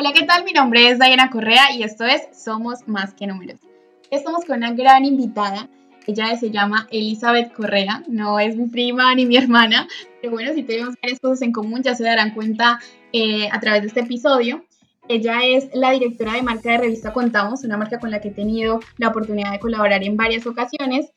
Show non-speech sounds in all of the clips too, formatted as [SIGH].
Hola, ¿qué tal? Mi nombre es Diana Correa y esto es Somos Más que Números. Estamos con una gran invitada. Ella se llama Elizabeth Correa, no es mi prima ni mi hermana, pero bueno, si tenemos varias cosas en común ya se darán cuenta eh, a través de este episodio. Ella es la directora de marca de revista Contamos, una marca con la que he tenido la oportunidad de colaborar en varias ocasiones.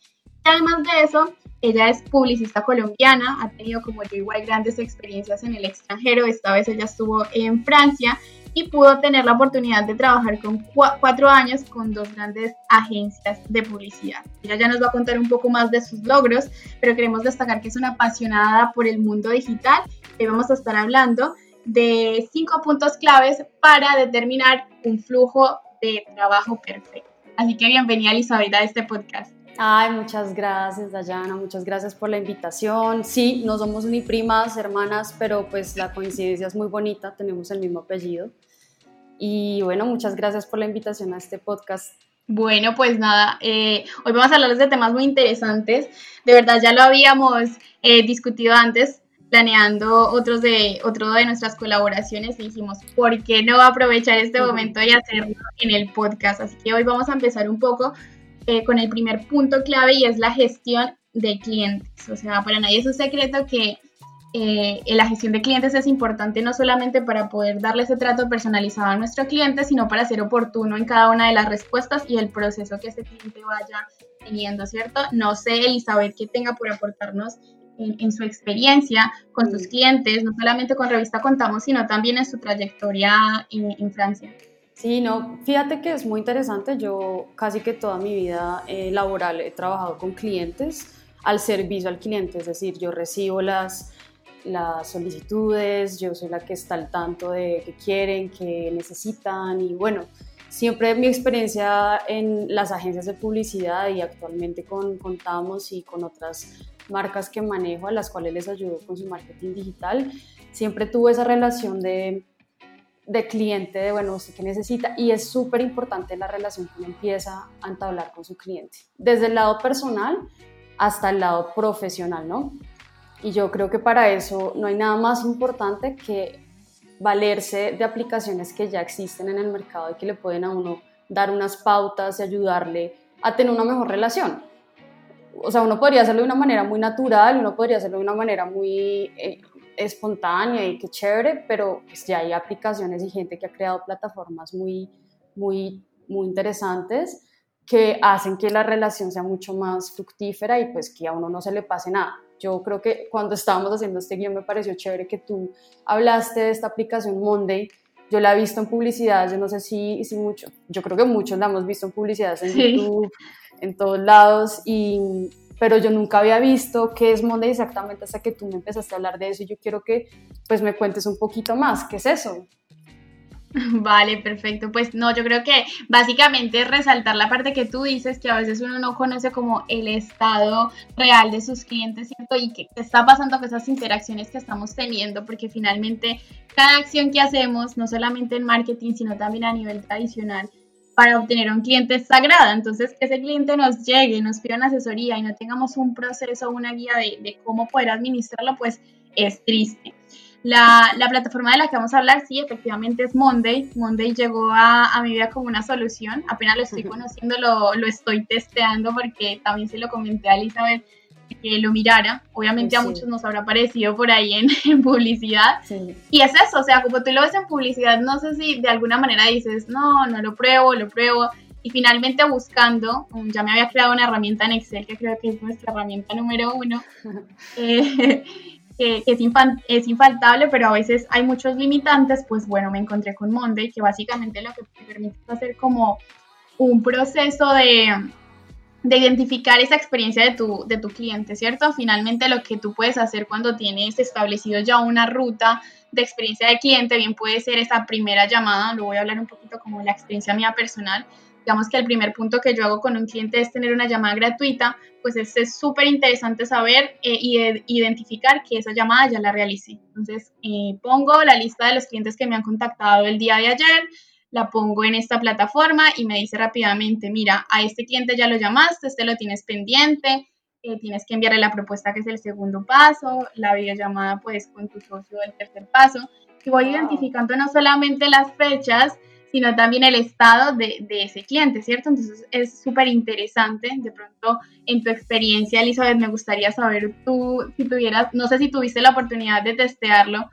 Y además de eso, ella es publicista colombiana, ha tenido como yo igual grandes experiencias en el extranjero. Esta vez ella estuvo en Francia y pudo tener la oportunidad de trabajar con cuatro años con dos grandes agencias de publicidad. Ella ya nos va a contar un poco más de sus logros, pero queremos destacar que es una apasionada por el mundo digital y vamos a estar hablando de cinco puntos claves para determinar un flujo de trabajo perfecto. Así que bienvenida Elizabeth a este podcast. Ay, muchas gracias, Dayana, muchas gracias por la invitación. Sí, no somos ni primas, hermanas, pero pues la coincidencia es muy bonita, tenemos el mismo apellido. Y bueno, muchas gracias por la invitación a este podcast. Bueno, pues nada, eh, hoy vamos a hablarles de temas muy interesantes. De verdad, ya lo habíamos eh, discutido antes, planeando otros de, otro de nuestras colaboraciones y dijimos, ¿por qué no aprovechar este momento y hacerlo en el podcast? Así que hoy vamos a empezar un poco eh, con el primer punto clave y es la gestión de clientes. O sea, para nadie es un secreto que eh, la gestión de clientes es importante no solamente para poder darle ese trato personalizado a nuestro cliente, sino para ser oportuno en cada una de las respuestas y el proceso que ese cliente vaya teniendo, ¿cierto? No sé, Elizabeth, qué tenga por aportarnos en, su experiencia con sus clientes, no solamente con Revista Contamos, sino también en su trayectoria en Francia. Sí, no, fíjate que es muy interesante. Yo casi que toda mi vida eh, laboral he trabajado con clientes al servicio al cliente, es decir, yo recibo las, las solicitudes, yo soy la que está al tanto de qué quieren, qué necesitan y bueno, siempre mi experiencia en las agencias de publicidad y actualmente con Contamos y con otras marcas que manejo a las cuales les ayudo con su marketing digital, siempre tuve esa relación de de cliente, de bueno, usted qué necesita, y es súper importante la relación que empieza a entablar con su cliente, desde el lado personal hasta el lado profesional, ¿no? Y yo creo que para eso no hay nada más importante que valerse de aplicaciones que ya existen en el mercado y que le pueden a uno dar unas pautas y ayudarle a tener una mejor relación. O sea, uno podría hacerlo de una manera muy natural, uno podría hacerlo de una manera muy eh, espontánea y qué chévere, pero pues ya hay aplicaciones y gente que ha creado plataformas muy, muy, muy interesantes que hacen que la relación sea mucho más fructífera y pues que a uno no se le pase nada. Yo creo que cuando estábamos haciendo este guion me pareció chévere que tú hablaste de esta aplicación Monday. Yo la he visto en publicidad, yo no sé si, si mucho, yo creo que muchos la hemos visto en publicidad en YouTube, en todos lados y pero yo nunca había visto qué es Monday exactamente hasta que tú me empezaste a hablar de eso y yo quiero que pues me cuentes un poquito más, ¿qué es eso? [LAUGHS] Vale, perfecto. Pues no, yo creo que básicamente resaltar la parte que tú dices, que a veces uno no conoce como el estado real de sus clientes, ¿cierto? Y qué está pasando con esas interacciones que estamos teniendo, porque finalmente cada acción que hacemos, no solamente en marketing, sino también a nivel tradicional, para obtener un cliente sagrada. Entonces, que ese cliente nos llegue, nos pida una asesoría y no tengamos un proceso una guía de, cómo poder administrarlo, pues es triste. La, plataforma de la que vamos a hablar, sí, efectivamente es Monday. Monday llegó a, mi vida como una solución. Apenas lo estoy conociendo, lo, lo estoy testeando porque también se lo comenté a Elizabeth que lo mirara. Obviamente a muchos nos habrá aparecido por ahí en, [LAUGHS] publicidad. Y es eso, o sea, como tú lo ves en publicidad, no sé si de alguna manera dices, no, no lo pruebo, lo pruebo. Y finalmente buscando, ya me había creado una herramienta en Excel, que creo que es nuestra herramienta número uno, [LAUGHS] eh, que, es, es infaltable, pero a veces hay muchos limitantes, pues bueno, me encontré con Monday, que básicamente lo que te permite es hacer como un proceso de de identificar esa experiencia de tu, de tu cliente, ¿cierto? Finalmente lo que tú puedes hacer cuando tienes establecido ya una ruta de experiencia de cliente, bien puede ser esa primera llamada, lo voy a hablar un poquito como la experiencia mía personal, digamos que el primer punto que yo hago con un cliente es tener una llamada gratuita, pues es súper interesante saber eh, y identificar que esa llamada ya la realicé. Entonces, eh, pongo la lista de los clientes que me han contactado el día de ayer, la pongo en esta plataforma y me dice rápidamente, mira, a este cliente ya lo llamaste, este lo tienes pendiente, eh, tienes que enviarle la propuesta que es el segundo paso, la videollamada pues con tu socio el tercer paso, y voy identificando no solamente las fechas, sino también el estado de, de ese cliente, ¿cierto? Entonces es súper interesante. De pronto, en tu experiencia, Elizabeth, me gustaría saber tú, si tuvieras, no sé si tuviste la oportunidad de testearlo,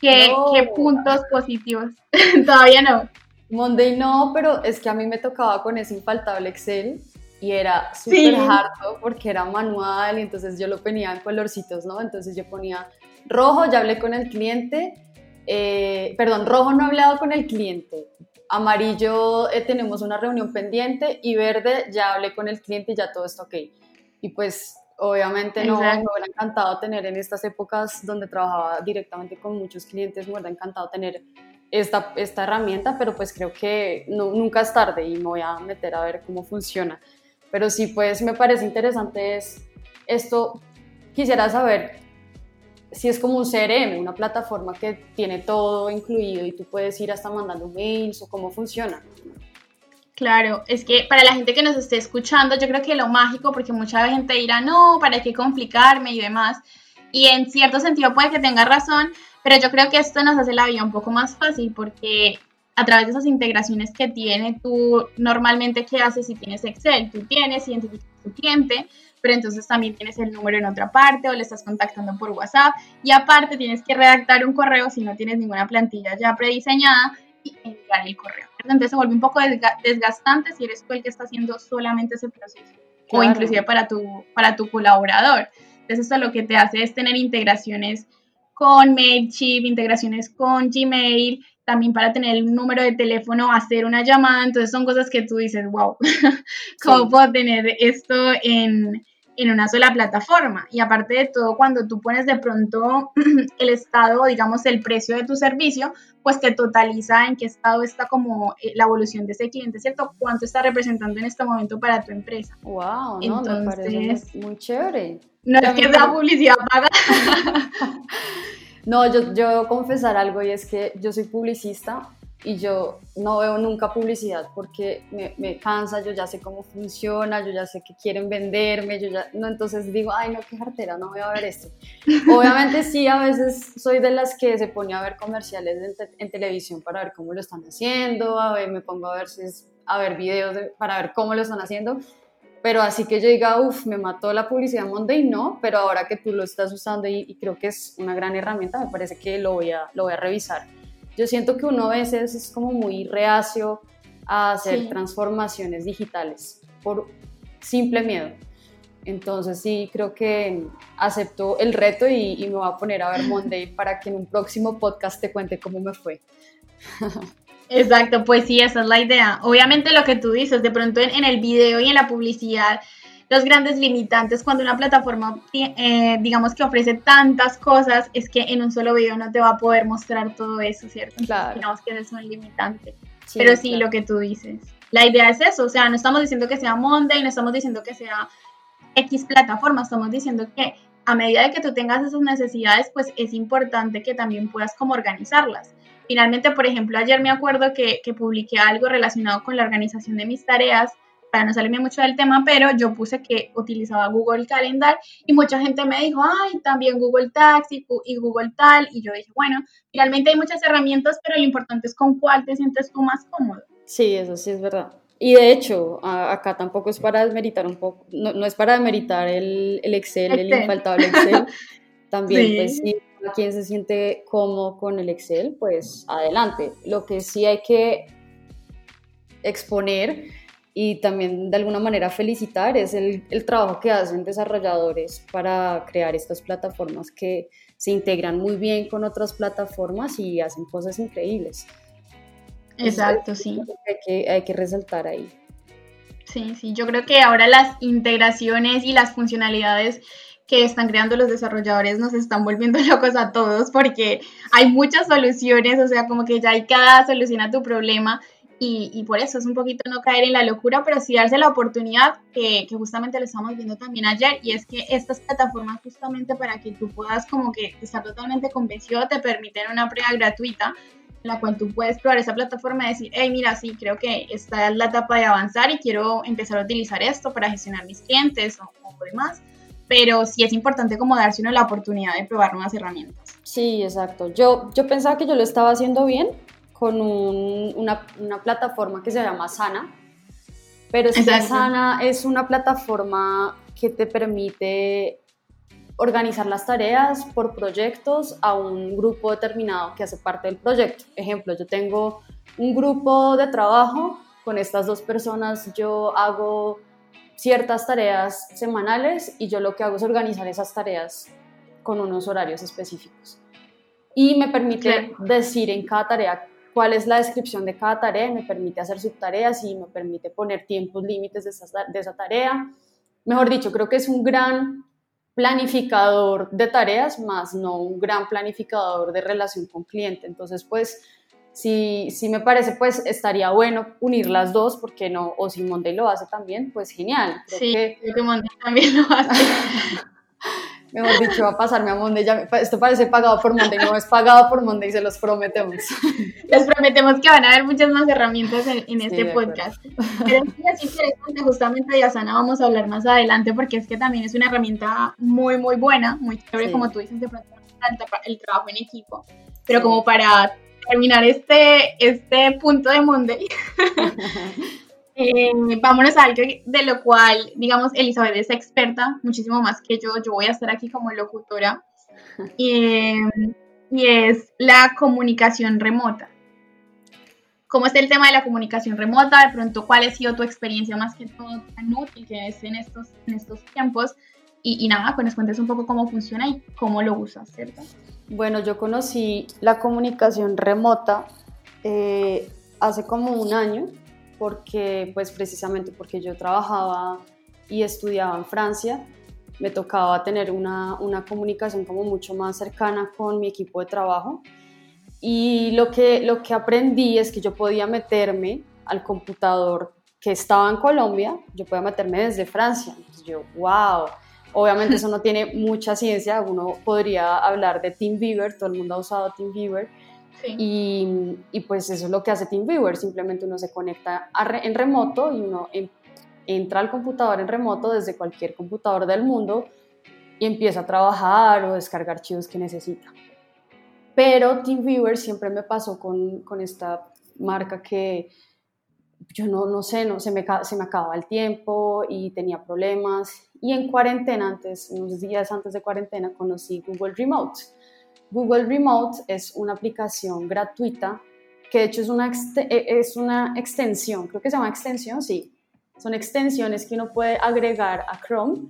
¿qué, ¿qué puntos positivos? [LAUGHS] Todavía no. Monday no, pero es que a mí me tocaba con ese infaltable Excel y era súper harto porque era manual y entonces yo lo ponía en colorcitos, ¿no? Entonces yo ponía rojo, ya hablé con el cliente, eh, perdón, rojo no he hablado con el cliente, amarillo eh, tenemos una reunión pendiente y verde ya hablé con el cliente y ya todo está ok. Y pues obviamente no me hubiera encantado tener en estas épocas donde trabajaba directamente con muchos clientes, me hubiera encantado tener esta, esta herramienta, pero pues creo que no, nunca es tarde y me voy a meter a ver cómo funciona. Pero sí, pues me parece interesante es esto. Quisiera saber si es como un CRM, una plataforma que tiene todo incluido y tú puedes ir hasta mandando mails o cómo funciona. Claro, es que para la gente que nos esté escuchando, yo creo que lo mágico, porque mucha gente dirá, no, ¿para qué complicarme y demás? Y en cierto sentido puede que tenga razón, pero yo creo que esto nos hace la vida un poco más fácil porque a través de esas integraciones que tiene, tú normalmente, ¿qué haces si tienes Excel? Tú tienes, identificas tu cliente, pero entonces también tienes el número en otra parte o le estás contactando por WhatsApp y aparte tienes que redactar un correo si no tienes ninguna plantilla ya prediseñada y enviar el correo. Entonces se vuelve un poco desgastante si eres tú el que está haciendo solamente ese proceso o inclusive para tu, para tu colaborador. Entonces esto lo que te hace es tener integraciones con MailChimp, integraciones con Gmail, también para tener el número de teléfono, hacer una llamada. Entonces son cosas que tú dices, wow, [LAUGHS] ¿cómo puedo tener esto en, en una sola plataforma. Y aparte de todo, cuando tú pones de pronto [CLEARS THROAT] el estado, digamos, el precio de tu servicio, pues te totaliza en qué estado está como eh, la evolución de ese cliente, ¿cierto? ¿Cuánto está representando en este momento para tu empresa? Wow, no, me parece muy chévere. No es que sea publicidad paga. [LAUGHS] no, yo, yo confesar algo y es que yo soy publicista y yo no veo nunca publicidad porque me, me, cansa, yo ya sé cómo funciona, yo ya sé que quieren venderme, yo ya, no, entonces digo, ay, no, qué cartera, no voy a ver esto. [LAUGHS] Obviamente sí, a veces soy de las que se pone a ver comerciales en, televisión para ver cómo lo están haciendo, a ver, me pongo a ver, si es, a ver videos para ver cómo lo están haciendo, pero así que yo diga, uff, me mató la publicidad Monday, no, pero ahora que tú lo estás usando y, y creo que es una gran herramienta, me parece que lo voy a, lo voy a revisar yo siento que uno a veces es como muy reacio a hacer transformaciones digitales por simple miedo. Entonces sí, creo que acepto el reto y, me voy a poner a ver [LAUGHS] Monday para que en un próximo podcast te cuente cómo me fue. Exacto, pues sí, esa es la idea. Obviamente lo que tú dices, de pronto en, el video y en la publicidad los grandes limitantes cuando una plataforma, eh, digamos que ofrece tantas cosas, es que en un solo video no te va a poder mostrar todo eso, ¿cierto? claro. Digamos que es un limitante. Pero sí, lo que tú dices. La idea es eso, o sea, no estamos diciendo que sea Monday, no estamos diciendo que sea X plataforma, estamos diciendo que a medida de que tú tengas esas necesidades, pues es importante que también puedas como organizarlas. Finalmente, por ejemplo, ayer me acuerdo que, que publiqué algo relacionado con la organización de mis tareas para no salirme mucho del tema, pero yo puse que utilizaba Google Calendar y mucha gente me dijo, ay, también Google Taxi y Google tal, y yo dije, bueno, realmente hay muchas herramientas, pero lo importante es con cuál te sientes tú más cómodo. Sí, eso sí es verdad. Y de hecho, acá tampoco es para desmeritar un poco, no, es para desmeritar el, el Excel, el infaltable Excel. [LAUGHS] También, pues sí, a quien se siente cómodo con el Excel, pues adelante. Lo que sí hay que exponer y también de alguna manera felicitar es el, el, trabajo que hacen desarrolladores para crear estas plataformas que se integran muy bien con otras plataformas y hacen cosas increíbles. Exacto, sí. Hay que, hay que resaltar ahí. Sí, sí, yo creo que ahora las integraciones y las funcionalidades que están creando los desarrolladores nos están volviendo [LAUGHS] locos a todos porque hay muchas soluciones, o sea, como que ya hay cada solución a tu problema y, por eso es un poquito no caer en la locura, pero sí darse la oportunidad que, que, justamente lo estamos viendo también ayer, y es que estas plataformas justamente para que tú puedas como que estar totalmente convencido te permiten una prueba gratuita en la cual tú puedes probar esa plataforma y decir, hey, mira, sí, creo que esta es la etapa de avanzar y quiero empezar a utilizar esto para gestionar mis clientes o, o demás. pero sí es importante como darse uno la oportunidad de probar nuevas herramientas. Sí, exacto. Yo, yo pensaba que yo lo estaba haciendo bien con una, una, plataforma que se llama Sana, pero es Sana es una plataforma que te permite organizar las tareas por proyectos a un grupo determinado que hace parte del proyecto. Ejemplo, yo tengo un grupo de trabajo con estas dos personas, yo hago ciertas tareas semanales y yo lo que hago es organizar esas tareas con unos horarios específicos. Y me permite decir en cada tarea cuál es la descripción de cada tarea, me permite hacer subtareas y me permite poner tiempos límites de esa, de esa tarea. Mejor dicho, creo que es un gran planificador de tareas, más no un gran planificador de relación con cliente. Entonces, pues, si, si me parece, pues estaría bueno unir las dos, porque no, o si Monday lo hace también, pues genial. sí, que, que Monday también lo hace. [LAUGHS] Mejor dicho, va a pasarme a Monday. esto parece pagado por Monday, no es pagado por Monday, se los prometemos. [LAUGHS] Les prometemos que van a haber muchas más herramientas en, este podcast. Pero es interesante, justamente de Asana vamos a hablar más adelante porque es que también es una herramienta muy, muy buena, muy chévere, como tú dices, de pronto el trabajo en equipo. Pero como para terminar este, este punto de Monday. [LAUGHS] Eh, vámonos a algo de lo cual, digamos, Elizabeth es experta muchísimo más que yo. Yo voy a estar aquí como locutora. [LAUGHS] y es la comunicación remota. ¿Cómo es el tema de la comunicación remota? De pronto, ¿cuál ha sido tu experiencia más que todo tan útil que es en estos, en estos tiempos? Y, nada, pues nos cuentes un poco cómo funciona y cómo lo usas, ¿cierto? Bueno, yo conocí la comunicación remota eh, hace como un año porque pues precisamente porque yo trabajaba y estudiaba en Francia, me tocaba tener una, una, comunicación como mucho más cercana con mi equipo de trabajo y lo que, lo que aprendí es que yo podía meterme al computador que estaba en Colombia, yo podía meterme desde Francia. Entonces yo, wow, obviamente eso no tiene mucha ciencia, uno podría hablar de TeamViewer, todo el mundo ha usado TeamViewer, y, y, pues eso es lo que hace TeamViewer, simplemente uno se conecta en remoto y uno entra al computador en remoto desde cualquier computador del mundo y empieza a trabajar o descargar archivos que necesita. Pero TeamViewer siempre me pasó con, con esta marca que yo no, no sé, no, se, me, se me acababa el tiempo y tenía problemas. Y en cuarentena, antes, unos días antes de cuarentena, conocí Google Remote Google Remote es una aplicación gratuita que de hecho es una, e, es una extensión, creo que se llama extensión, sí. Son extensiones que uno puede agregar a Chrome,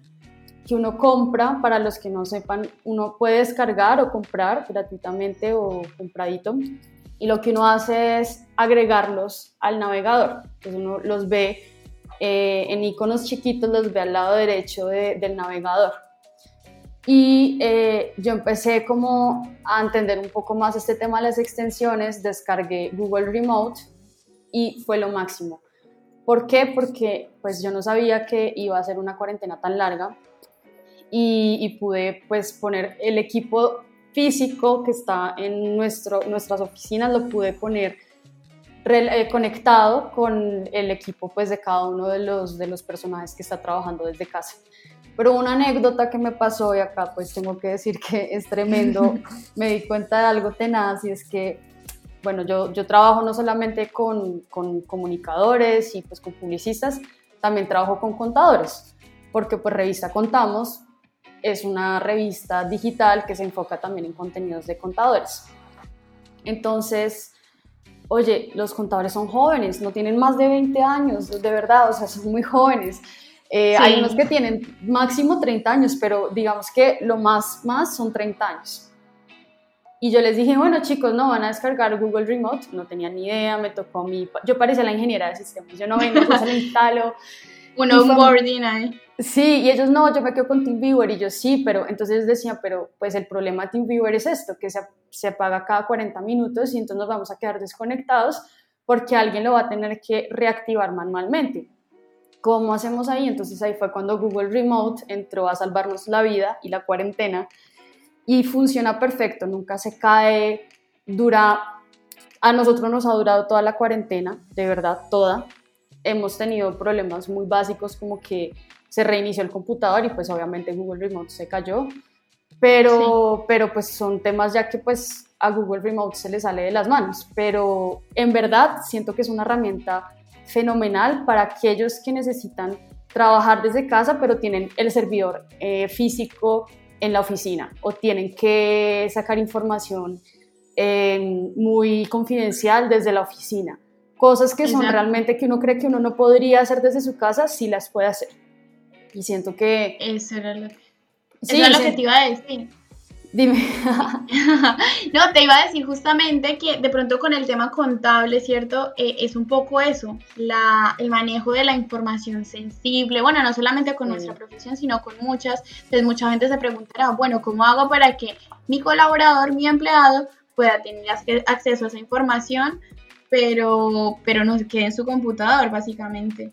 que uno compra, para los que no sepan, uno puede descargar o comprar gratuitamente o compradito. Y lo que uno hace es agregarlos al navegador. Entonces uno los ve eh, en iconos chiquitos, los ve al lado derecho del navegador. Y eh, yo empecé como a entender un poco más este tema de las extensiones, descargué Google Remote y fue lo máximo. ¿Por qué? Porque pues yo no sabía que iba a ser una cuarentena tan larga y, pude pues poner el equipo físico que está en nuestro, nuestras oficinas, lo pude poner eh, conectado con el equipo pues de cada uno de los, de los personajes que está trabajando desde casa. Pero una anécdota que me pasó y acá pues tengo que decir que es tremendo, me di cuenta de algo tenaz y es que, bueno, yo, yo trabajo no solamente con, con comunicadores y pues con publicistas, también trabajo con contadores, porque pues Revista Contamos es una revista digital que se enfoca también en contenidos de contadores. Entonces, oye, los contadores son jóvenes, no tienen más de 20 años, de verdad, o sea, son muy jóvenes. Eh, hay unos que tienen máximo 30 años, pero digamos que lo más, más son 30 años. Y yo les dije, bueno chicos, no, van a descargar Google Remote. No tenía ni idea, me tocó mi... Yo parecía la ingeniera de sistemas, yo no vengo, yo se lo instalo. [LAUGHS] Un onboarding ahí. Sí, y ellos no, yo me quedo con TeamViewer y yo sí, pero entonces decían, pero pues el problema de TeamViewer es esto, que se, se apaga cada 40 minutos y entonces nos vamos a quedar desconectados porque alguien lo va a tener que reactivar manualmente. ¿Cómo hacemos ahí? Entonces ahí fue cuando Google Remote entró a salvarnos la vida y la cuarentena y funciona perfecto, nunca se cae, dura, a nosotros nos ha durado toda la cuarentena, de verdad, toda. Hemos tenido problemas muy básicos como que se reinició el computador y pues obviamente Google Remote se cayó. Pero, pero pues son temas ya que pues a Google Remote se le sale de las manos. Pero en verdad siento que es una herramienta fenomenal para aquellos que necesitan trabajar desde casa, pero tienen el servidor eh, físico en la oficina o tienen que sacar información eh, muy confidencial desde la oficina. Cosas que son realmente que uno cree que uno no podría hacer desde su casa, sí las puede hacer. Y siento que... Eso era lo que, sí, lo que te iba a decir. Dime. [LAUGHS] no, te iba a decir justamente que de pronto con el tema contable, ¿cierto? Eh, es un poco eso, la, el manejo de la información sensible, bueno, no solamente con nuestra profesión, sino con muchas. Entonces mucha gente se preguntará, bueno, ¿cómo hago para que mi colaborador, mi empleado, pueda tener acceso a esa información, pero, pero no quede en su computador, básicamente?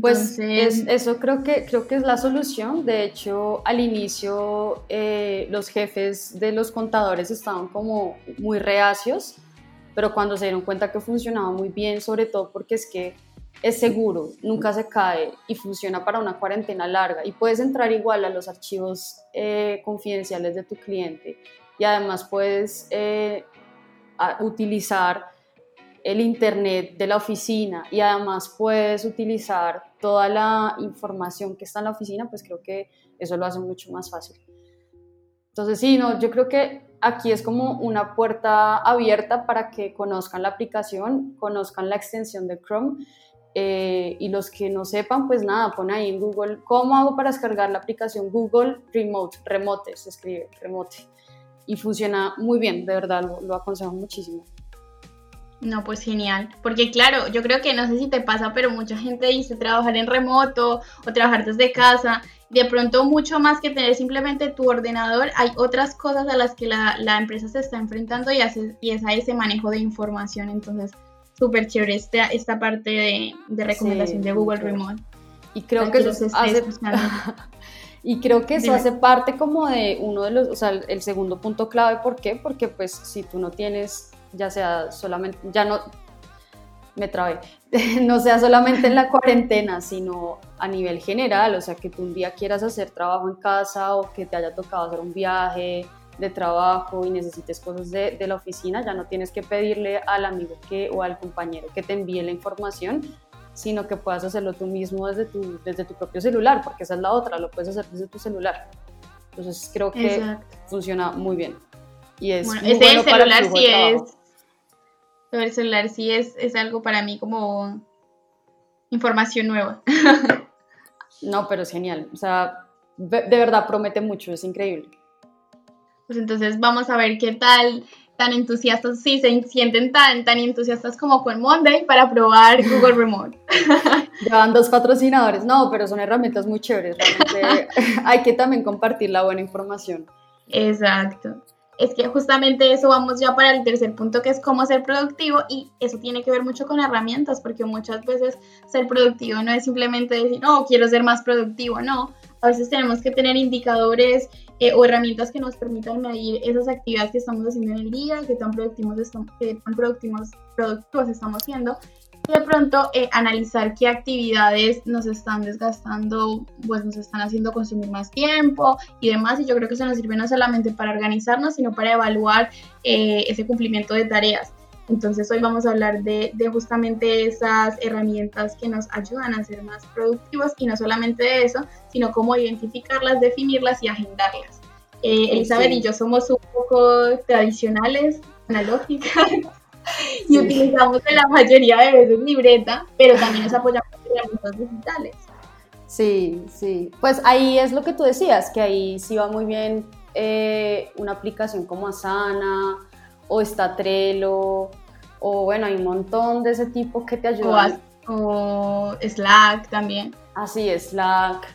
Pues eso creo que, creo que es la solución. De hecho, al inicio eh, los jefes de los contadores estaban como muy reacios, pero cuando se dieron cuenta que funcionaba muy bien, sobre todo porque es que es seguro, nunca se cae y funciona para una cuarentena larga y puedes entrar igual a los archivos eh, confidenciales de tu cliente y además puedes eh, utilizar el internet de la oficina y además puedes utilizar toda la información que está en la oficina, pues creo que eso lo hace mucho más fácil. Entonces, sí, no, yo creo que aquí es como una puerta abierta para que conozcan la aplicación, conozcan la extensión de Chrome eh, y los que no sepan, pues nada, pon ahí en Google, ¿cómo hago para descargar la aplicación Google Remote? Remote, se escribe, remote. Y funciona muy bien, de verdad, lo, lo aconsejo muchísimo. No, pues genial. Porque claro, yo creo que no sé si te pasa, pero mucha gente dice trabajar en remoto o trabajar desde casa. De pronto, mucho más que tener simplemente tu ordenador, hay otras cosas a las que la, empresa se está enfrentando y, hace, y es a ese manejo de información. Entonces, súper chévere esta, esta parte de, recomendación de Google Remote. [LAUGHS] Y creo que eso hace... y creo que eso hace parte como de uno de los, o sea, el segundo punto clave. ¿Por qué? Porque pues si tú no tienes ya sea solamente, ya no, me trabé, [LAUGHS] no sea solamente en la cuarentena, sino a nivel general, o sea, que tú un día quieras hacer trabajo en casa o que te haya tocado hacer un viaje de trabajo y necesites cosas de, de la oficina, ya no tienes que pedirle al amigo que, o al compañero que te envíe la información, sino que puedas hacerlo tú mismo desde tu, desde tu propio celular, porque esa es la otra, lo puedes hacer desde tu celular. Entonces creo que funciona muy bien. Y es bueno, ese celular sí es el celular sí es, es algo para mí como información nueva. [LAUGHS] no, pero es genial. O sea, de verdad promete mucho, es increíble. Pues entonces vamos a ver qué tal tan entusiastas, si se sienten tan, tan entusiastas como con Monday para probar Google Remote. [LAUGHS] Llevan dos patrocinadores, no, pero son herramientas muy chéveres, realmente [LAUGHS] hay que también compartir la buena información. Exacto es que justamente eso vamos ya para el tercer punto que es cómo ser productivo y eso tiene que ver mucho con herramientas porque muchas veces ser productivo no es simplemente decir, no, quiero ser más productivo, no, a veces tenemos que tener indicadores eh, o herramientas que nos permitan medir esas actividades que estamos haciendo en el día, qué tan productivos, estamos, qué tan productivos, productivos estamos siendo de pronto eh, analizar qué actividades nos están desgastando, pues nos están haciendo consumir más tiempo y demás. Y yo creo que eso nos sirve no solamente para organizarnos, sino para evaluar eh, ese cumplimiento de tareas. Entonces hoy vamos a hablar de, justamente esas herramientas que nos ayudan a ser más productivos y no solamente de eso, sino cómo identificarlas, definirlas y agendarlas. Eh, Elizabeth y yo somos un poco tradicionales, analógicas. [LAUGHS] y utilizamos en la mayoría de veces libreta, pero también nos apoyamos en herramientas digitales. Sí, sí. Pues ahí es lo que tú decías, que ahí sí va muy bien eh, una aplicación como Asana o está Trello o bueno, hay un montón de ese tipo que te ayudan. O, Slack también. Así, Slack.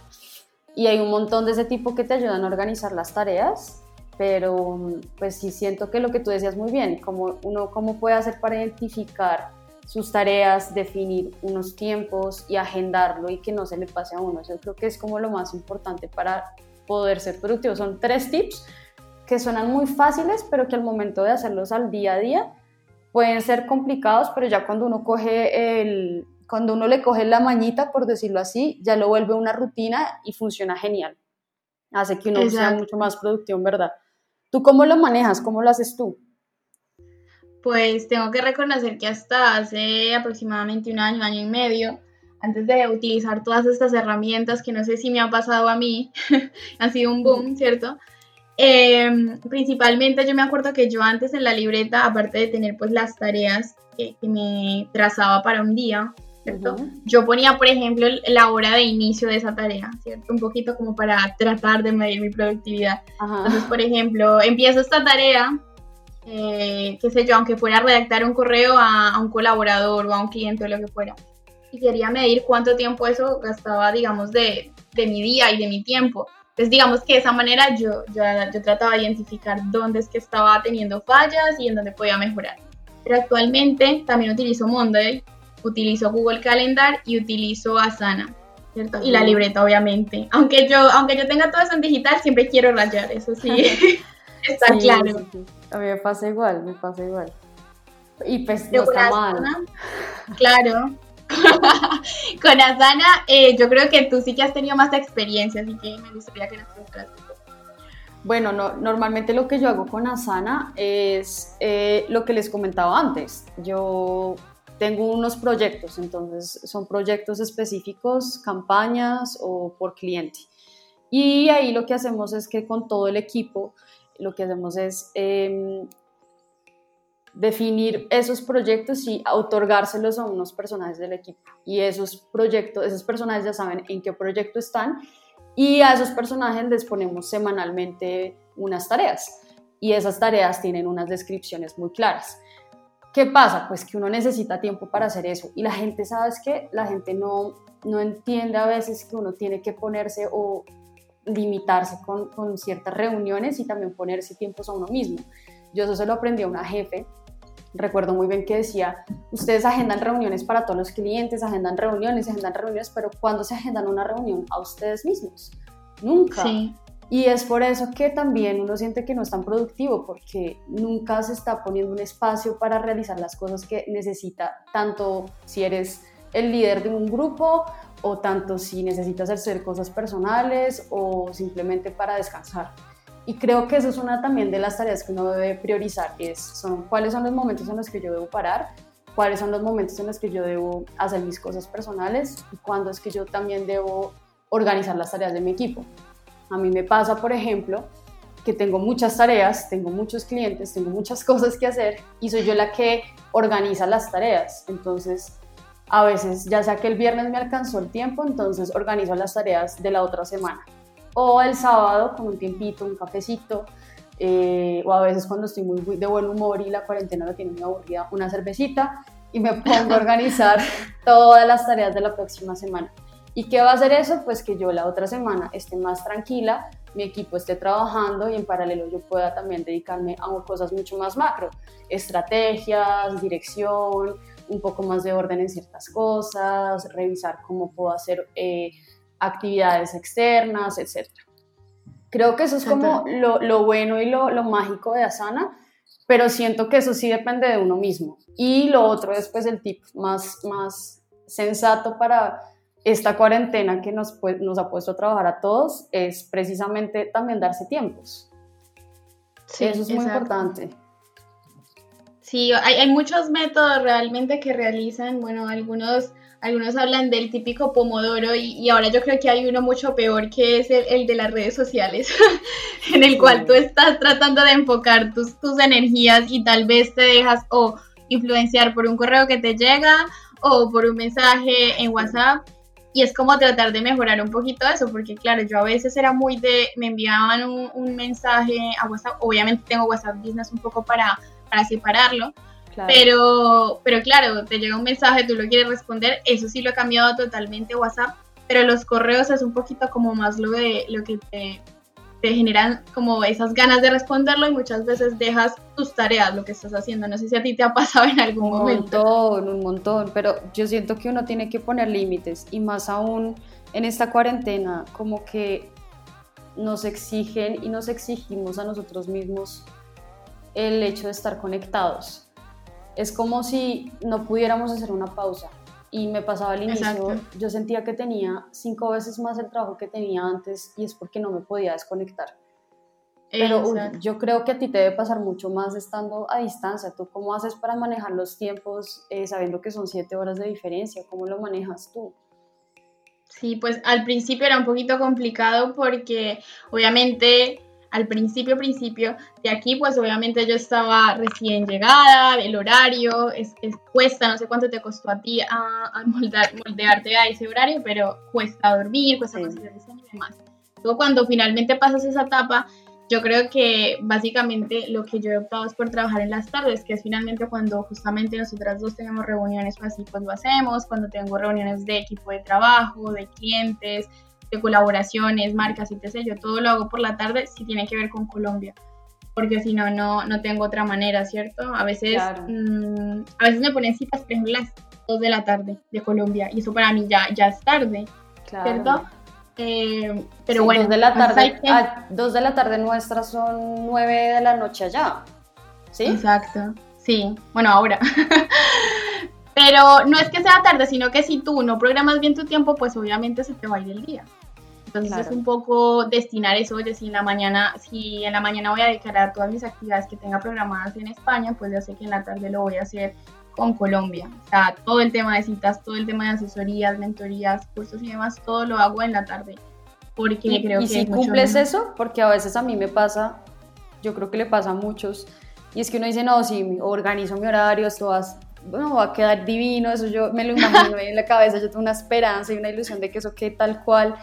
Y hay un montón de ese tipo que te ayudan a organizar las tareas pero pues sí siento que lo que tú decías muy bien, como uno cómo puede hacer para identificar sus tareas, definir unos tiempos y agendarlo y que no se le pase a uno. Yo creo que es como lo más importante para poder ser productivo. Son tres tips que suenan muy fáciles, pero que al momento de hacerlos al día a día pueden ser complicados, pero ya cuando uno coge el cuando uno le coge la mañita, por decirlo así, ya lo vuelve una rutina y funciona genial. Hace que uno sea mucho más productivo, en verdad. ¿Tú cómo lo manejas? ¿Cómo lo haces tú? Pues tengo que reconocer que hasta hace aproximadamente un año, año y medio, antes de utilizar todas estas herramientas que no sé si me ha pasado a mí, [LAUGHS] ha sido un boom, ¿cierto? Em, principalmente yo me acuerdo que yo antes en la libreta, aparte de tener pues las tareas que, me trazaba para un día, ¿cierto? Yo ponía, por ejemplo, la hora de inicio de esa tarea, ¿cierto? Un poquito como para tratar de medir mi productividad. Entonces, por ejemplo, empiezo esta tarea eh, qué sé yo, aunque fuera a redactar un correo a, un colaborador o a un cliente o lo que fuera. Y quería medir cuánto tiempo eso gastaba, digamos, de, de mi día y de mi tiempo. Entonces, digamos que de esa manera yo, yo, yo, trataba de identificar dónde es que estaba teniendo fallas y en dónde podía mejorar. Pero actualmente también utilizo Monday, utilizo Google Calendar y utilizo Asana, ¿cierto? Y la libreta, obviamente. Aunque yo, aunque yo tenga todo eso en digital, siempre quiero rayar, eso sí, [LAUGHS] está claro. A mí me pasa igual, me pasa igual. Y pues no está mal. Claro. [LAUGHS] con Asana, eh, yo creo que tú sí que has tenido más experiencia, así que me gustaría que nos contaras. Bueno, no, normalmente lo que yo hago con Asana es eh, lo que les comentaba antes. Yo tengo unos proyectos, entonces son proyectos específicos, campañas o por cliente. Y ahí lo que hacemos es que con todo el equipo lo que hacemos es em, definir esos proyectos y otorgárselos a unos personajes del equipo. Y esos proyectos, esos personajes ya saben en qué proyecto están y a esos personajes les ponemos semanalmente unas tareas. Y esas tareas tienen unas descripciones muy claras. ¿Qué pasa? Pues que uno necesita tiempo para hacer eso. Y la gente, ¿sabes qué? La gente no, no entiende a veces que uno tiene que ponerse o limitarse con, con, ciertas reuniones y también ponerse tiempos a uno mismo. Yo eso se lo aprendí a una jefe. Recuerdo muy bien que decía, ustedes agendan reuniones para todos los clientes, agendan reuniones, agendan reuniones, pero ¿cuándo se agendan una reunión a ustedes mismos? Nunca. Y es por eso que también uno siente que no es tan productivo, porque nunca se está poniendo un espacio para realizar las cosas que necesita, tanto si eres el líder de un grupo o tanto si necesitas hacer cosas personales o simplemente para descansar. Y creo que eso es una también de las tareas que uno debe priorizar, es son cuáles son los momentos en los que yo debo parar, cuáles son los momentos en los que yo debo hacer mis cosas personales y cuándo es que yo también debo organizar las tareas de mi equipo. A mí me pasa, por ejemplo, que tengo muchas tareas, tengo muchos clientes, tengo muchas [LAUGHS] cosas que hacer y soy yo la que organiza las tareas. Entonces, a veces, ya sea que el viernes me alcanzó el tiempo, entonces organizo las tareas de la otra semana. O el sábado con un tiempito, un cafecito, eh, o a veces cuando estoy muy, de buen humor y la cuarentena me tiene muy aburrida, una cervecita y me pongo a [LAUGHS] organizar todas las tareas de la próxima semana. ¿Y qué va a hacer eso? Pues que yo la otra semana esté más tranquila, mi equipo esté trabajando y en paralelo yo pueda también dedicarme a cosas mucho más macro, estrategias, dirección, un poco más de orden en ciertas cosas, revisar cómo puedo hacer eh, actividades externas, etc. Creo que eso es como lo, bueno y lo, mágico de Asana, pero siento que eso sí depende de uno mismo. Y lo otro es pues el tip más, más sensato para esta cuarentena que nos, nos ha puesto a trabajar a todos es precisamente también darse tiempos. eso es muy importante. Sí, hay, muchos métodos realmente que realizan, bueno, algunos, algunos hablan del típico pomodoro y, ahora yo creo que hay uno mucho peor que es el, de las redes sociales, [LAUGHS] en el cual tú estás tratando de enfocar tus, tus energías y tal vez te dejas o influenciar por un correo que te llega o por un mensaje en WhatsApp. Y es como tratar de mejorar un poquito eso, porque claro, yo a veces era muy de, me enviaban un, un mensaje a WhatsApp, obviamente tengo WhatsApp Business un poco para para separarlo. Pero, pero claro, te llega un mensaje, tú lo quieres responder, eso sí lo he cambiado totalmente WhatsApp, pero los correos es un poquito como más lo, de, lo que te, te generan como esas ganas de responderlo y muchas veces dejas tus tareas, lo que estás haciendo. No sé si a ti te ha pasado en algún momento. Un montón, un montón, pero yo siento que uno tiene que poner límites y más aún en esta cuarentena, como que nos exigen y nos exigimos a nosotros mismos el hecho de estar conectados. Es como si no pudiéramos hacer una pausa. Y me pasaba al inicio, yo sentía que tenía cinco veces más el trabajo que tenía antes y es porque no me podía desconectar. Pero yo creo que a ti te debe pasar mucho más estando a distancia. ¿Tú cómo haces para manejar los tiempos eh, sabiendo que son siete horas de diferencia? ¿Cómo lo manejas tú? Sí, pues al principio era un poquito complicado porque obviamente al principio, principio de aquí, pues obviamente yo estaba recién llegada, el horario, es, cuesta, no sé cuánto te costó a ti a, moldearte a ese horario, pero cuesta dormir, cuesta conseguir diseño y demás. Luego cuando finalmente pasas esa etapa, yo creo que básicamente lo que yo he optado es por trabajar en las tardes, que es finalmente cuando justamente nosotras dos tenemos reuniones, pues así pues lo hacemos, cuando tengo reuniones de equipo de trabajo, de clientes, de colaboraciones, marcas, etc. Yo todo lo hago por la tarde si tiene que ver con Colombia, porque si no, no, tengo otra manera, ¿cierto? A veces, mm, a veces me ponen citas, por ejemplo, las 2 de la tarde de Colombia, y eso para mí ya, ya es tarde, ¿cierto? Eh, pero bueno, dos de la tarde, dos de la tarde nuestras son 9 de la noche allá. ¿Sí? Exacto. Sí, bueno, ahora. [LAUGHS] pero no es que sea tarde, sino que si tú no programas bien tu tiempo, pues obviamente se te va a ir el día. Entonces es un poco destinar eso, oye, si en la mañana, si en la mañana voy a dedicar todas mis actividades que tenga programadas en España, pues ya sé que en la tarde lo voy a hacer con Colombia. O sea, todo el tema de citas, todo el tema de asesorías, mentorías, cursos y demás, todo lo hago en la tarde. Porque ¿Y, creo y si cumples eso, porque a veces a mí me pasa, yo creo que le pasa a muchos, y es que uno dice, no, si organizo mi horario, esto bueno, va a quedar divino, eso yo me lo imagino en la cabeza, yo tengo una esperanza y una ilusión de que eso quede tal cual,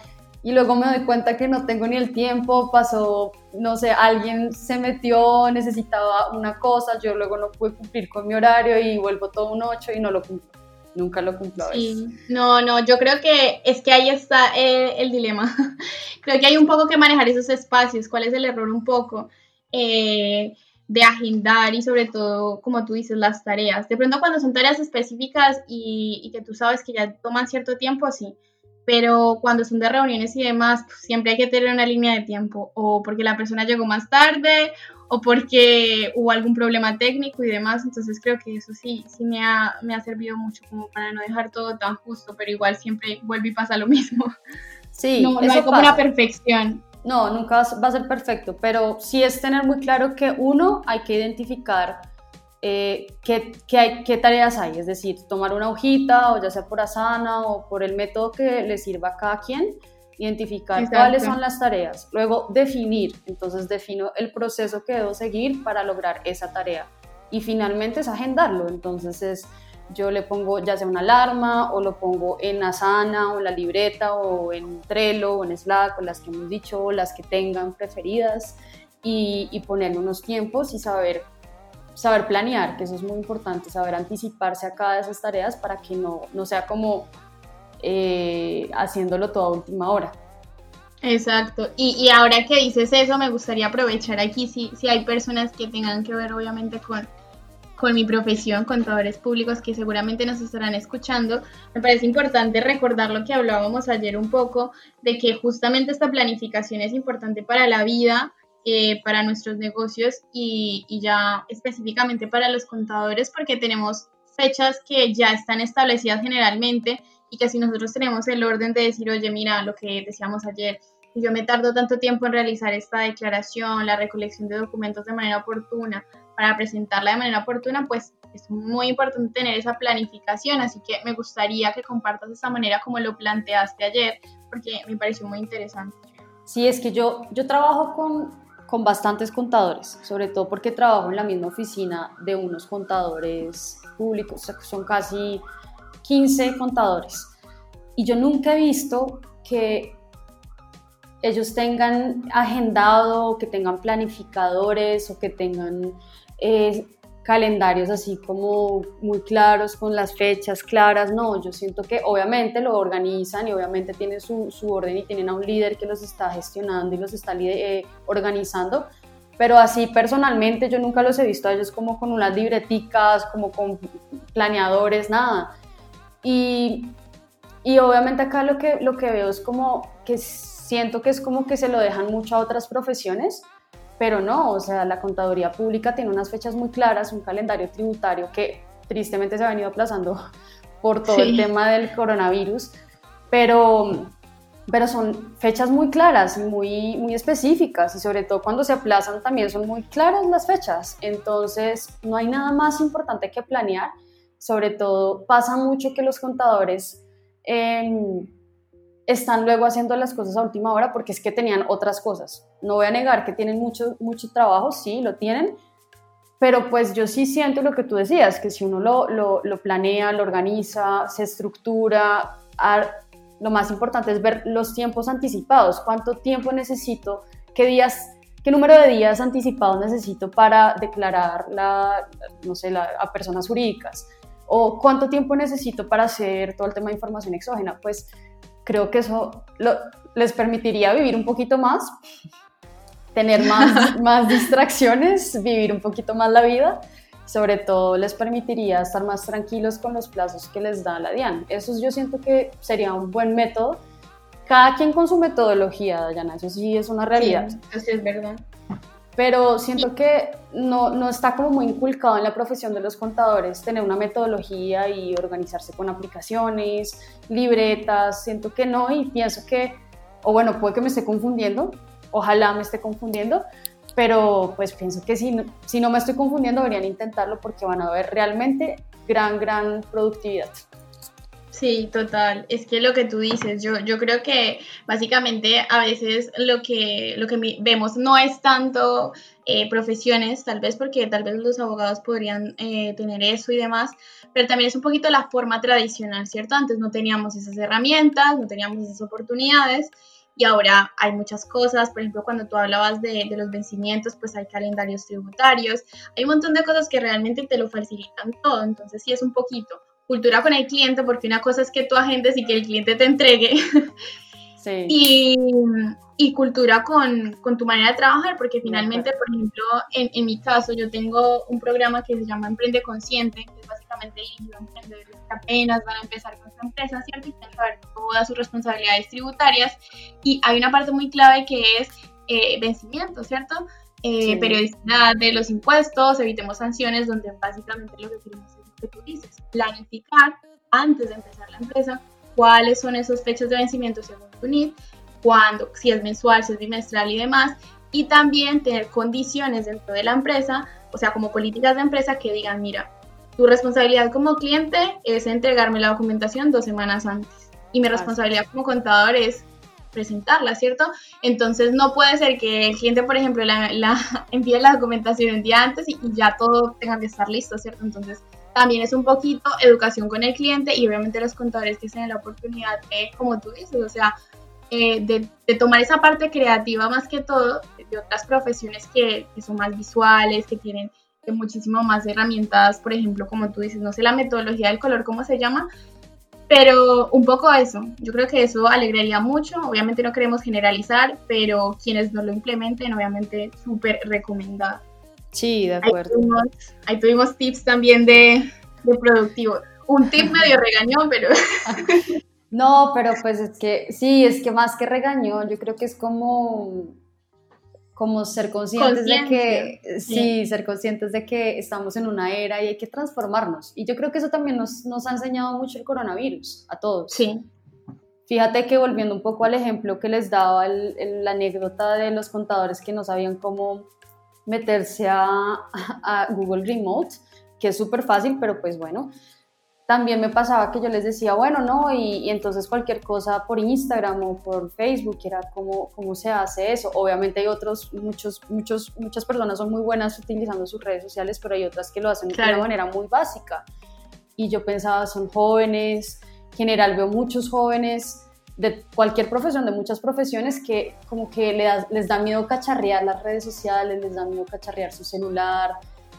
y luego me doy cuenta que no tengo ni el tiempo, pasó, no sé, alguien se metió, necesitaba una cosa, yo luego no pude cumplir con mi horario y vuelvo todo un 8 y no lo cumplo. Nunca lo cumplo a Sí, no, no, yo creo que es que ahí está eh, el dilema. [LAUGHS] creo que hay un poco que manejar esos espacios, cuál es el error un poco. Eh, de agendar y sobre todo, como tú dices, las tareas. De pronto cuando son tareas específicas y, y que tú sabes que ya toman cierto tiempo, sí, pero cuando son de reuniones y demás, pues, siempre hay que tener una línea de tiempo, o porque la persona llegó más tarde, o porque hubo algún problema técnico y demás, entonces creo que eso sí, sí me ha, me ha servido mucho como para no dejar todo tan justo, pero igual siempre vuelve y pasa lo mismo. Sí, no, no hay como una perfección. No, nunca va a ser perfecto, pero sí es tener muy claro que uno hay que identificar eh, ¿qué, hay, qué, tareas hay, es decir, tomar una hojita o ya sea por Asana o por el método que le sirva a cada quien, identificar cuáles son las tareas, luego definir, entonces defino el proceso que debo seguir para lograr esa tarea. Y finalmente es agendarlo, entonces es yo le pongo ya sea una alarma o lo pongo en Asana o la libreta o en Trello o en Slack o las que hemos dicho o las que tengan preferidas y, y poner unos tiempos y saber saber planear, que eso es muy importante, saber anticiparse a cada de esas tareas para que no, no sea como eh, haciéndolo todo a última hora. Exacto. Y, y, ahora que dices eso, me gustaría aprovechar aquí si, si hay personas que tengan que ver obviamente con, con mi profesión, contadores públicos que seguramente nos estarán escuchando, me parece importante recordar lo que hablábamos ayer un poco, de que justamente esta planificación es importante para la vida, eh, para nuestros negocios y, ya específicamente para los contadores porque tenemos fechas que ya están establecidas generalmente y que si nosotros tenemos el orden de decir, oye, mira, lo que decíamos ayer, yo me tardo tanto tiempo en realizar esta declaración, la recolección de documentos de manera oportuna, para presentarla de manera oportuna, pues es muy importante tener esa planificación, así que me gustaría que compartas esa manera como lo planteaste ayer, porque me pareció muy interesante. Sí, es que yo, yo trabajo con con bastantes contadores, sobre todo porque trabajo en la misma oficina de unos contadores públicos, son casi 15 contadores. Y yo nunca he visto que ellos tengan agendado, que tengan planificadores o que tengan eh, calendarios así como muy claros, con las fechas claras, no, yo siento que obviamente lo organizan y obviamente tienen su, su orden y tienen a un líder que los está gestionando y los está eh, organizando, pero así personalmente yo nunca los he visto a ellos como con unas libreticas, como con planeadores, nada. Y, y obviamente acá lo que, lo que veo es como que siento que es como que se lo dejan mucho a otras profesiones, pero no, o sea, la contaduría pública tiene unas fechas muy claras, un calendario tributario que tristemente se ha venido aplazando [LAUGHS] por todo el tema del coronavirus, pero, pero son fechas muy claras y muy, muy específicas y sobre todo cuando se aplazan también son muy claras las fechas. Entonces no hay nada más importante que planear. Sobre todo pasa mucho que los contadores em, están luego haciendo las cosas a última hora porque es que tenían otras cosas. No voy a negar que tienen mucho, mucho trabajo, sí, lo tienen, pero pues yo sí siento lo que tú decías, que si uno lo, lo, planea, lo organiza, se estructura, lo más importante es ver los tiempos anticipados, cuánto tiempo necesito, qué días, qué número de días anticipados necesito para declarar la, no sé, a personas jurídicas, o cuánto tiempo necesito para hacer todo el tema de información exógena, pues creo que eso les permitiría vivir un poquito más, tener más, [LAUGHS] más distracciones, vivir un poquito más la vida sobre todo les permitiría estar más tranquilos con los plazos que les da la DIAN. Eso yo siento que sería un buen método. Cada quien con su metodología, Dayana, eso sí es una realidad. Sí, eso sí es verdad. Pero siento que no, no está como muy inculcado en la profesión de los contadores tener una metodología y organizarse con aplicaciones, libretas, siento que no y pienso que, o bueno, puede que me esté confundiendo, ojalá me esté confundiendo, pero pues pienso que si, si no me estoy confundiendo deberían intentarlo porque van a ver realmente gran, gran productividad. Sí, total. Es que lo que tú dices, yo, yo creo que básicamente a veces lo que, lo que vemos no es tanto eh, profesiones, tal vez porque tal vez los abogados podrían eh, tener eso y demás, pero también es un poquito la forma tradicional, ¿cierto? Antes no teníamos esas herramientas, no teníamos esas oportunidades y ahora hay muchas cosas, por ejemplo, cuando tú hablabas de, de, los vencimientos, pues hay calendarios tributarios, hay un montón de cosas que realmente te lo facilitan todo, entonces sí es un poquito cultura con el cliente, porque una cosa es que tú agendes y que el cliente te entregue, [LAUGHS] sí. y, y, cultura con, con, tu manera de trabajar, porque finalmente, por ejemplo, en, en, mi caso, yo tengo un programa que se llama Emprende Consciente, que es básicamente dirigido a emprendedores que apenas van a empezar con su empresa, ¿cierto? Y quieren saber todas sus responsabilidades tributarias, y hay una parte muy clave que es eh, vencimiento, ¿cierto? Eh, sí. Periodicidad de los impuestos, evitemos sanciones, donde básicamente lo que queremos que tú dices, planificar antes de empezar la empresa cuáles son esas fechas de vencimiento según tu NID, cuándo, si es mensual, si es bimestral y demás, y también tener condiciones dentro de la empresa, o sea, como políticas de empresa que digan, mira, tu responsabilidad como cliente es entregarme la documentación dos semanas antes y mi responsabilidad como contador es presentarla, ¿cierto? Entonces no puede ser que el cliente, por ejemplo, la, la [LAUGHS] envíe la documentación el día antes y, y ya todo tenga que estar listo, ¿cierto? Entonces también es un poquito educación con el cliente y obviamente los contadores que tienen la oportunidad de, como tú dices, o sea, eh, de, de, tomar esa parte creativa más que todo de otras profesiones que, que son más visuales, que tienen que muchísimo más herramientas, por ejemplo, como tú dices, no sé la metodología del color, cómo se llama, pero un poco eso, yo creo que eso alegraría mucho, obviamente no queremos generalizar, pero quienes no lo implementen, obviamente súper recomendado. Sí, de acuerdo. Ahí tuvimos, ahí tuvimos tips también de, de, productivo. Un tip medio regañó, pero... [LAUGHS] No, pero pues es que sí, es que más que regañó, yo creo que es como como ser conscientes de que sí, sí, ser conscientes de que estamos en una era y hay que transformarnos. Y yo creo que eso también nos, nos ha enseñado mucho el coronavirus a todos. Sí. Fíjate que volviendo un poco al ejemplo que les daba el, el, la anécdota de los contadores que no sabían cómo meterse a, a Google Remote, que es súper fácil, pero pues bueno, también me pasaba que yo les decía, bueno, no, y, y, entonces cualquier cosa por Instagram o por Facebook, era como cómo se hace eso. Obviamente hay otros, muchos, muchos, muchas personas son muy buenas utilizando sus redes sociales, pero hay otras que lo hacen claro. de una manera muy básica. Y yo pensaba, son jóvenes, en general veo muchos jóvenes de cualquier profesión, de muchas profesiones, que como que les da, les da miedo cacharrear las redes sociales, les da miedo cacharrear su celular.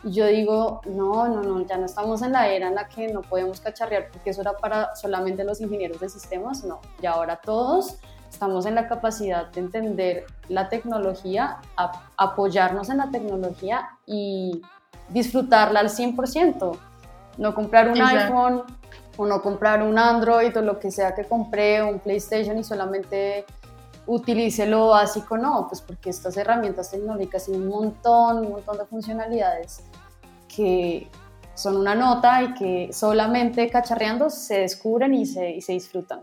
Y yo digo, no, no, no, ya no estamos en la era en la que no podemos cacharrear porque eso era para solamente los ingenieros de sistemas, no, y ahora todos estamos en la capacidad de entender la tecnología, apoyarnos en la tecnología y disfrutarla al 100%. No comprar un Exacto. iPhone o no comprar un Android o lo que sea que compré, un PlayStation y solamente utilice lo básico, no, pues porque estas herramientas tecnológicas tienen un montón, un montón de funcionalidades que son una nota y que solamente cacharreando se descubren y se, y se disfrutan.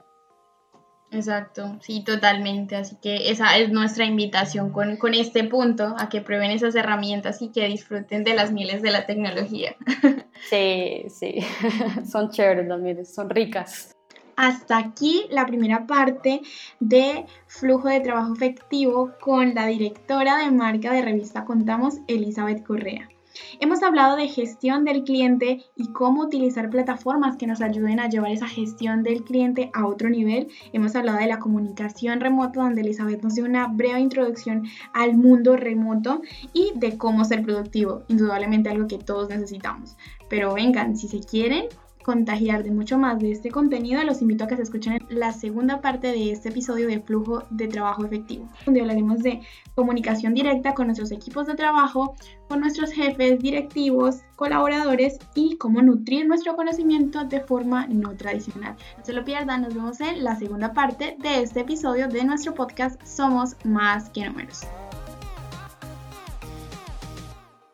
Exacto, sí, totalmente. Así que esa es nuestra invitación con, con, este punto, a que prueben esas herramientas y que disfruten de las mieles de la tecnología. [LAUGHS] Sí, sí, [LAUGHS] son chéveres las mieles, son ricas. Hasta aquí la primera parte de flujo de trabajo efectivo con la directora de marca de revista Contamos, Elizabeth Correa. Hemos hablado de gestión del cliente y cómo utilizar plataformas que nos ayuden a llevar esa gestión del cliente a otro nivel. Hemos hablado de la comunicación remota, donde Elizabeth nos dio una breve introducción al mundo remoto y de cómo ser productivo, indudablemente algo que todos necesitamos. Pero vengan, si se quieren, contagiar de mucho más de este contenido, los invito a que se escuchen la segunda parte de este episodio de Flujo de Trabajo Efectivo, donde hablaremos de comunicación directa con nuestros equipos de trabajo, con nuestros jefes, directivos, colaboradores y cómo nutrir nuestro conocimiento de forma no tradicional. No se lo pierdan, nos vemos en la segunda parte de este episodio de nuestro podcast Somos Más que Números.